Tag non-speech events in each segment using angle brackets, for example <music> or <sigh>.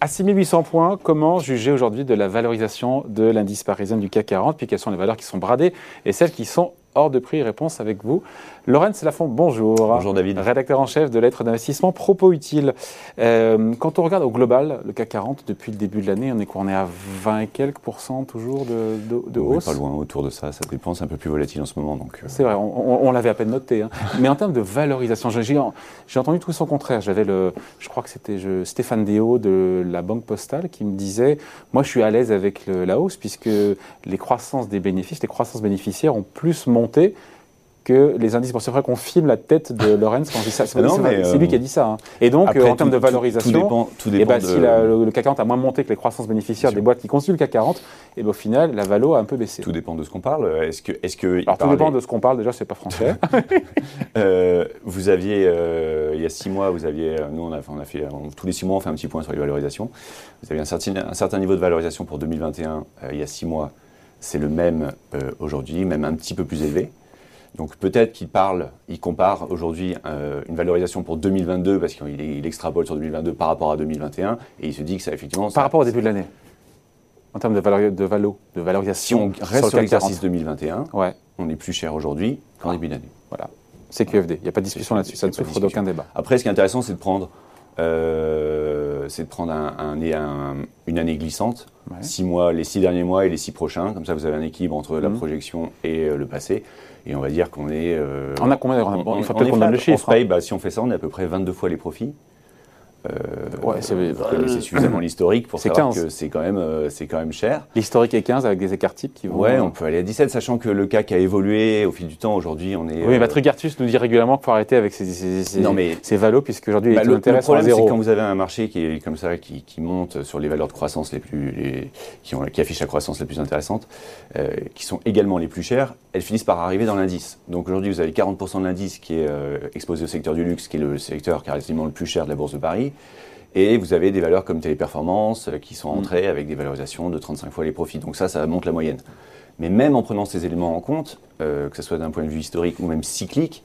À 6800 points, comment juger aujourd'hui de la valorisation de l'indice parisien du CAC 40 Puis quelles sont les valeurs qui sont bradées et celles qui sont hors de prix Réponse avec vous. Laurence Lafont, bonjour. Bonjour David. Rédacteur en chef de lettres d'investissement Propos Utile. Euh, quand on regarde au global, le CAC 40, depuis le début de l'année, on est On est à 20 et quelques pourcents toujours de, de, oui, hausse Pas loin, autour de ça. Ça dépend, c'est un peu plus volatile en ce moment. donc. Euh. C'est vrai, on, l'avait à peine noté. Hein. <laughs> Mais en termes de valorisation, j'ai entendu tout son contraire. J'avais le, je crois que c'était Stéphane Déo de la Banque Postale qui me disait Moi, je suis à l'aise avec la hausse puisque les croissances des bénéfices, les croissances bénéficiaires ont plus monté que les indices boursiers. C'est vrai qu'on filme la tête de Lorenz quand je dis ça. C'est lui qui a dit ça. Hein. Et donc, en termes de valorisation, tout, dépend, tout dépend et bah, si le, CAC 40 a moins monté que les croissances bénéficiaires des boîtes qui constituent le CAC 40, et ben, au final, la valo a un peu baissé. Tout dépend de ce qu'on parle. Est-ce que, est-ce que Alors, tout dépend de ce qu'on parle. Déjà, c'est pas français. <laughs> euh, vous aviez, euh, il y a six mois, vous aviez, nous, on a, on a fait, tous les six mois, on fait un petit point sur les valorisations. Vous aviez un certain, un certain niveau de valorisation pour 2021 euh, il y a six mois. C'est le même euh, aujourd'hui, même un petit peu plus élevé. Donc peut-être qu'il parle, il compare aujourd'hui euh, une valorisation pour 2022 parce qu'il il extrapole sur 2022 par rapport à 2021 et il se dit que ça effectivement. Par rapport au début de l'année En termes de, valeur, de, valo, de valorisation Si on reste sur, l'exercice 2021, ouais. on est plus cher aujourd'hui qu'en début d'année. Voilà. C'est QFD, il n'y a pas de discussion là-dessus, ça ne souffre d'aucun débat. Après, ce qui est intéressant, c'est de prendre, euh, c'est de prendre un, une année glissante, six mois, les six derniers mois et les six prochains, comme ça vous avez un équilibre entre la mmh. projection et euh, le passé. Et on va dire qu'on est. Euh, on a combien on, on, Il faut peut-être qu'on donne le chiffre. Hein. bah, si on fait ça, on est à peu près 22 fois les profits. Euh, ouais, vous connaissez suffisamment l'historique pour savoir que c'est quand, même, euh, c'est quand même cher. L'historique est 15 avec des écarts types qui vont. Ouais, on peut aller à 17, sachant que le CAC a évolué au fil du temps. Aujourd'hui, on est. Oui, euh... Patrick Artus nous dit régulièrement qu'il faut arrêter avec ces, ces, ces, non, mais, ces valos, puisqu'aujourd'hui, bah, le, le problème, c'est quand vous avez un marché qui est comme ça, qui, qui monte sur les valeurs de croissance les plus. Les, qui, ont, qui affichent la croissance la plus intéressante, euh, qui sont également les plus chères, elles finissent par arriver dans l'indice. Donc aujourd'hui, vous avez 40% de l'indice qui est euh, exposé au secteur du luxe, qui est le secteur quasiment le plus cher de la bourse de Paris. Et vous avez des valeurs comme Téléperformance euh, qui sont mm. entrées avec des valorisations de 35 fois les profits. Donc ça, ça monte la moyenne. Mais même en prenant ces éléments en compte, euh, que ce soit d'un point de vue historique ou même cyclique,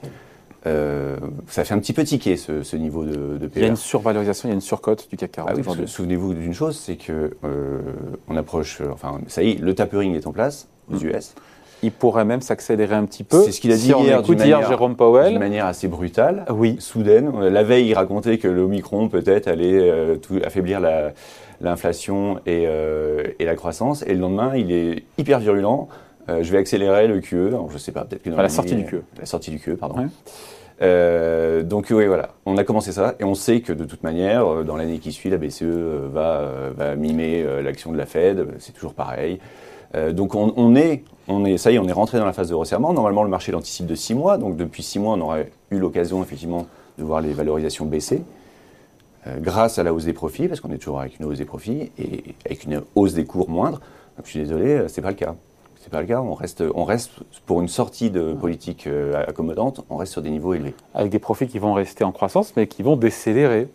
euh, ça fait un petit peu tiquer ce, niveau de, de Il y a une survalorisation, il y a une surcote du CAC 40. Ah Souvenez-vous d'une chose, c'est que on approche, enfin ça y est, le tapering est en place aux mm. US il pourrait même s'accélérer un petit peu. C'est ce qu'il a dit hier, d'une manière, Jérôme Powell. D'une manière assez brutale, oui. soudaine. La veille, il racontait que l'Omicron peut-être allait euh, tout, affaiblir l'inflation et, euh, et, la croissance. Et le lendemain, il est hyper virulent. Euh, je vais accélérer le QE. Alors, je sais pas, peut-être que dans la sortie du QE. La sortie du QE, pardon. Euh, donc oui, voilà, on a commencé ça et on sait que de toute manière, dans l'année qui suit, la BCE va, va mimer l'action de la Fed, c'est toujours pareil. Euh, donc on, on, est, on est, ça y est, on est rentré dans la phase de resserrement. Normalement, le marché l'anticipe de 6 mois. Donc depuis 6 mois, on aurait eu l'occasion effectivement de voir les valorisations baisser. Euh, grâce à la hausse des profits, parce qu'on est toujours avec une hausse des profits et avec une hausse des cours moindre. Donc, je suis désolé, euh, c'est pas le cas. C'est pas le cas. On reste, on reste pour une sortie de politique accommodante, on reste sur des niveaux élevés. Avec des profits qui vont rester en croissance, mais qui vont décélérer.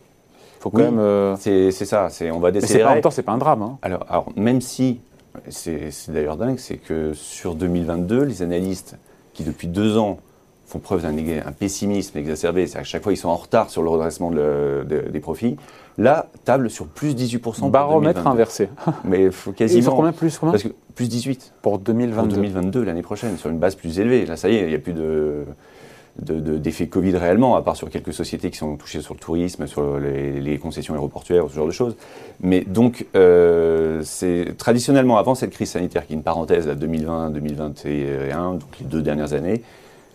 Faut quand même. C'est ça. C'est on va décélérer. Mais en même temps, c'est pas un drame. Hein. Alors, alors, même si c'est d'ailleurs dingue, c'est que sur 2022, les analystes qui depuis deux ans font preuve d'un pessimisme exacerbé, c'est à chaque fois ils sont en retard sur le redressement des profits, là, table sur plus 18%. Baromètre inversé. <laughs> Mais faut quasiment. Sur combien plus Parce que plus 18. Pour 2022. Pour 2022, l'année prochaine, sur une base plus élevée. Là, ça y est, il n'y a plus de d'effet de, Covid réellement, à part sur quelques sociétés qui sont touchées sur le tourisme, sur les, concessions aéroportuaires, ce genre de choses. Mais donc, euh, c'est traditionnellement, avant cette crise sanitaire, qui est une parenthèse, 2020-2021, donc les deux dernières années,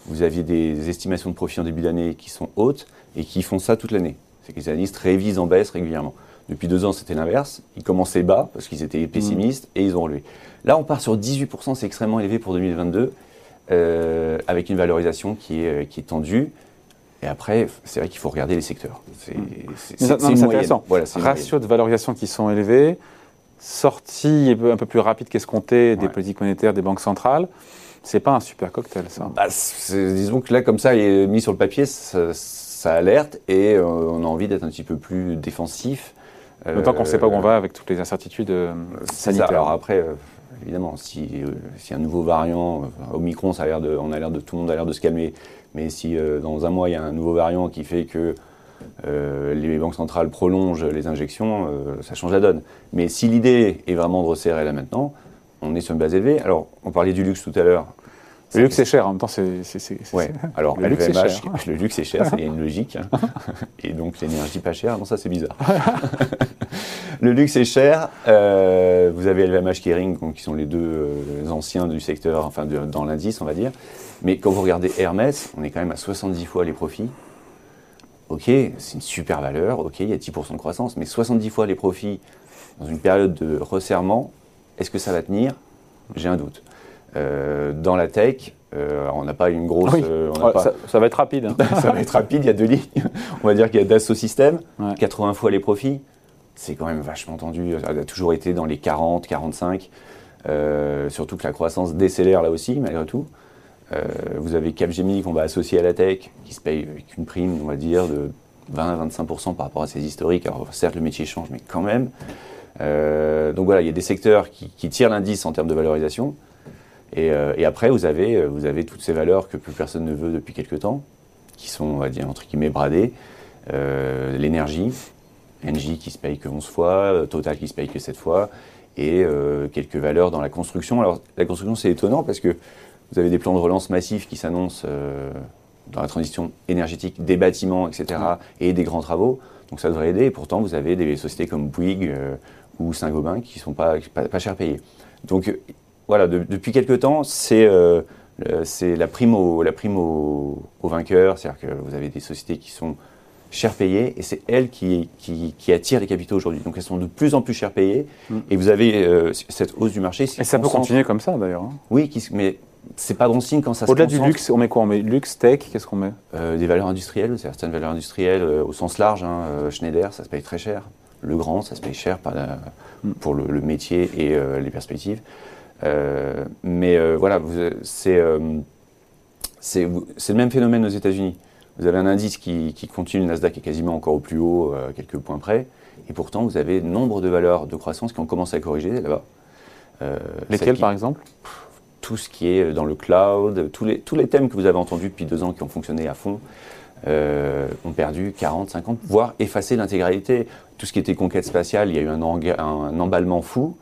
vous aviez des estimations de profit en début d'année qui sont hautes et qui font ça toute l'année. C'est que les analystes révisent en baisse régulièrement. Depuis deux ans, c'était l'inverse. Ils commençaient bas parce qu'ils étaient pessimistes et ils ont relevé. Là, on part sur 18%, c'est extrêmement élevé pour 2022. Euh, avec une valorisation qui est, euh, qui est tendue. Et après, c'est vrai qu'il faut regarder les secteurs. C'est intéressant. Voilà, Ratios de valorisation qui sont élevés, sortie un peu plus rapide qu'escompté des politiques monétaires des banques centrales. C'est pas un super cocktail, ça. Bah, disons que là, comme ça, il est mis sur le papier, ça, alerte et euh, on a envie d'être un petit peu plus défensif. D'autant qu'on ne sait pas où on va avec toutes les incertitudes sanitaires. Alors après, évidemment, si, euh, si, un nouveau variant, Omicron, on a l'air de, tout le monde a l'air de se calmer, mais si euh, dans un mois il y a un nouveau variant qui fait que les banques centrales prolongent les injections, ça change la donne. Mais si l'idée est vraiment de resserrer là maintenant, on est sur une base élevée. Alors, on parlait du luxe tout à l'heure. Le luxe est cher, en même temps, c'est. Ouais. Alors, le, luxe est cher. le luxe est cher, il y a une <laughs> logique. Hein. Et donc, l'énergie pas chère, non, ça, c'est bizarre. le luxe est cher. Euh, vous avez LVMH Kering, qui sont les deux euh, anciens du secteur, enfin, dans l'indice, on va dire. Mais quand vous regardez Hermès, on est quand même à 70 fois les profits. Ok, c'est une super valeur, ok, il y a 10% de croissance, mais 70 fois les profits dans une période de resserrement, est-ce que ça va tenir? J'ai un doute. Euh, dans la tech, euh, on n'a pas une grosse. Euh, ça, va être rapide. Hein. <laughs> ça va être rapide, il y a deux lignes. on va dire qu'il y a Dassault Systèmes, 80 fois les profits. C'est quand même vachement tendu. Ça a toujours été dans les 40, 45. surtout que la croissance décélère là aussi, malgré tout. vous avez Capgemini qu'on va associer à la tech, qui se paye avec une prime, on va dire, de 20-25% par rapport à ses historiques. Alors certes, le métier change, mais quand même. donc voilà, il y a des secteurs qui, qui tirent l'indice en termes de valorisation. Euh, et, après, vous avez, euh, vous avez toutes ces valeurs que plus personne ne veut depuis quelques temps, qui sont, on va dire, entre guillemets, bradées. Euh, l'énergie, Engie qui se paye que 11 fois, Total qui se paye que 7 fois, et quelques valeurs dans la construction. Alors, la construction, c'est étonnant parce que vous avez des plans de relance massifs qui s'annoncent dans la transition énergétique des bâtiments, etc., et des grands travaux. Donc ça devrait aider. Et pourtant, vous avez des sociétés comme Bouygues ou Saint-Gobain qui ne sont pas, pas, pas cher payées. Donc voilà, depuis quelques temps, c'est euh, la prime au, la prime au, vainqueur, c'est-à-dire que vous avez des sociétés qui sont cher payées et c'est elles qui, qui, attirent les capitaux aujourd'hui. Donc elles sont de plus en plus cher payées mm. et vous avez euh, cette hausse du marché. Et ça peut continuer comme ça d'ailleurs. Hein. Oui, qui, mais c'est pas bon signe quand ça Au-delà du luxe, on met quoi? On met luxe, tech, qu'est-ce qu'on met? Euh, Des valeurs industrielles, certaines valeurs industrielles au sens large. Hein, Schneider, ça se paye très cher. Le grand, ça se paye cher mm. pour le, le, métier et les perspectives. Euh, mais euh, voilà, c'est le même phénomène aux États-Unis. Vous avez un indice qui, continue, le Nasdaq est quasiment encore au plus haut, à quelques points près, et pourtant vous avez nombre de valeurs de croissance qui ont commencé à corriger là-bas. Euh, Lesquelles par exemple? Tout ce qui est dans le cloud, tous les, tous les thèmes que vous avez entendus depuis deux ans qui ont fonctionné à fond. ont perdu 40, 50, voire effacé l'intégralité. Tout ce qui était conquête spatiale, il y a eu un, un emballement fou,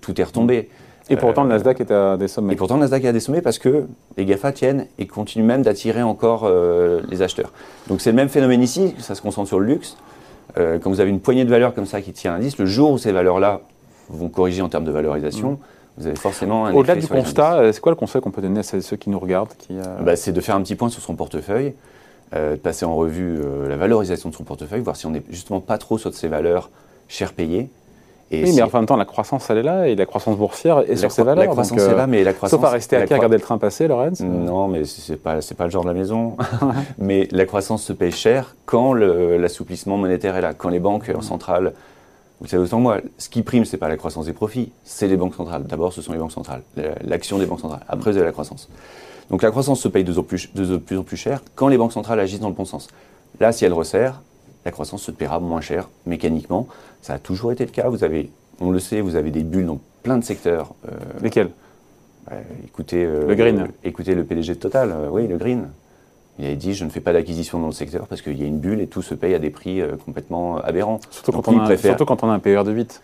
tout est retombé. Et pourtant, le Nasdaq est à des sommets. Et pourtant, le Nasdaq est à des sommets parce que les GAFA tiennent et continuent même d'attirer encore euh, les acheteurs. Donc, c'est le même phénomène ici, ça se concentre sur le luxe. Euh, quand vous avez une poignée de valeurs comme ça qui tient l'indice, le jour où ces valeurs-là vont corriger en termes de valorisation, mm. vous avez forcément un Au-delà du constat, euh, c'est quoi le conseil qu'on peut donner à ceux qui nous regardent qui, bah, C'est de faire un petit point sur son portefeuille, de passer en revue la valorisation de son portefeuille, voir si on n'est justement pas trop sur ces valeurs cher payées oui, mais en même temps, la croissance, elle est là, et la croissance boursière est sur ses valeurs. La croissance est là, mais la croissance... Sauf à rester à regarder le train passer, Lorenz Non, mais c'est pas, pas le genre de la maison. <laughs> mais la croissance se paye cher quand l'assouplissement monétaire est là, quand les banques centrales... Vous savez autant que moi, ce qui prime, c'est pas la croissance des profits, c'est les banques centrales. D'abord, ce sont les banques centrales, l'action des banques centrales. Après, vous avez la croissance. Donc la croissance se paye de plus, de plus en plus cher quand les banques centrales agissent dans le bon sens. Là, si elle resserre, la croissance se paiera moins cher mécaniquement. Ça a toujours été le cas. Vous avez, on le sait, vous avez des bulles dans plein de secteurs. Euh, Lesquels? Écoutez, euh, le green. écoutez le PDG de Total, euh, oui, le green. Il avait dit je ne fais pas d'acquisition dans le secteur parce qu'il y a une bulle et tout se paye à des prix complètement aberrants. Surtout, quand on, a, surtout quand on a un PER de 8.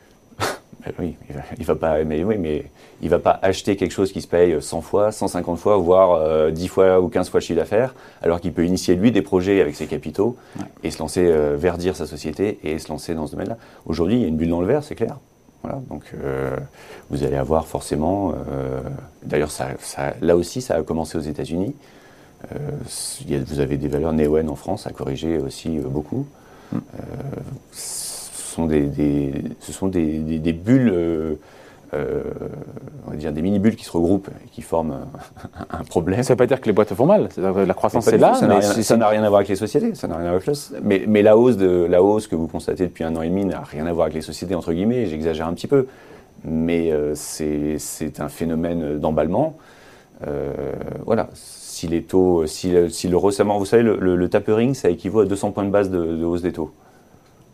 Ben oui, il va, pas, mais oui, mais il va pas acheter quelque chose qui se paye 100 fois, 150 fois, voire 10 euh, fois ou 15 fois le chiffre d'affaires, alors qu'il peut initier lui des projets avec ses capitaux et se lancer, euh, verdir sa société et se lancer dans ce domaine-là. Aujourd'hui, il y a une bulle dans le verre, c'est clair. Voilà, donc euh, vous allez avoir forcément, d'ailleurs, ça, là aussi, ça a commencé aux États-Unis. vous avez des valeurs Neoen en France à corriger aussi beaucoup. Mm sont des, ce sont des, bulles, euh, euh, on va dire des mini-bulles qui se regroupent et qui forment un, <laughs> problème. Ça ne veut pas dire que les boîtes font mal, la croissance est là. Ça n'a rien, à voir avec les sociétés, ça n'a rien à voir avec mais, mais, la, hausse de, la hausse que vous constatez depuis un an et demi n'a rien à voir avec les sociétés, entre guillemets, j'exagère un petit peu. Mais euh, c'est un phénomène d'emballement. voilà, si les taux, si, si le resserrement, vous savez, le, tapering, ça équivaut à 200 points de base de hausse des taux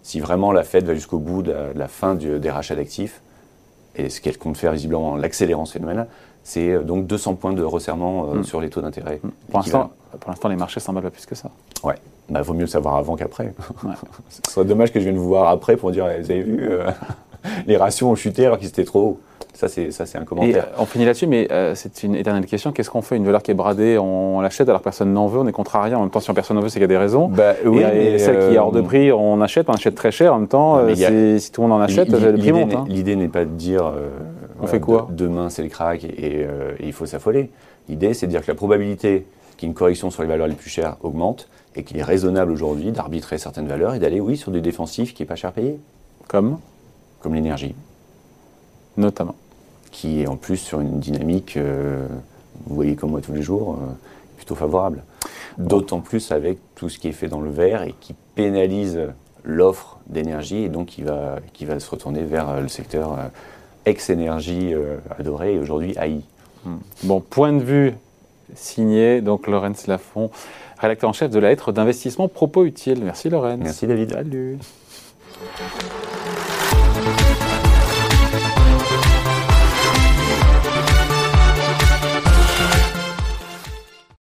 si vraiment la Fed va jusqu'au bout de la, fin des rachats d'actifs, et ce qu'elle compte faire visiblement en l'accélérant ce phénomène-là, c'est euh, donc 200 points de resserrement euh, Mm. sur les taux d'intérêt. Pour l'instant, pour l'instant, les marchés s'emballent pas plus que ça. Ouais. Bah, vaut mieux le savoir avant qu'après. Ouais. <laughs> Ce serait dommage que je vienne vous voir après pour dire, Eh, vous avez vu, euh, <laughs> les ratios ont chuté alors qu'ils étaient trop hauts. Ça, c'est ça, c'est un commentaire. euh, on finit là-dessus, mais euh, c'est une éternelle question. Qu'est-ce qu'on fait? Une valeur qui est bradée, on l'achète alors que personne n'en veut, on est contrarié. En même temps, si personne n'en veut, c'est qu'il y a des raisons. Bah, et, et celle qui est hors de euh, prix, on achète, on achète très cher. En même temps, euh, a- si tout le monde en achète, le prix l'idée monte. n'est- hein. L'idée n'est pas de dire euh, On fait quoi? de- Demain c'est le crack et, euh, il faut s'affoler. L'idée c'est de dire que la probabilité qu'une correction sur les valeurs les plus chères augmente et qu'il est raisonnable aujourd'hui d'arbitrer certaines valeurs et d'aller, oui, sur du défensif qui est pas cher payé, Comme, comme l'énergie, notamment. Qui est en plus sur une dynamique, euh, vous voyez comme moi tous les jours, euh, plutôt favorable. D'autant plus avec tout ce qui est fait dans le vert et qui pénalise l'offre d'énergie et donc qui va, qui va se retourner vers euh, le secteur ex-énergie adoré et aujourd'hui AI. Bon, point de vue signé, donc Laurence Lafont, rédacteur en chef de la lettre d'investissement Propos Utiles. Merci Laurence. Merci David. Salut.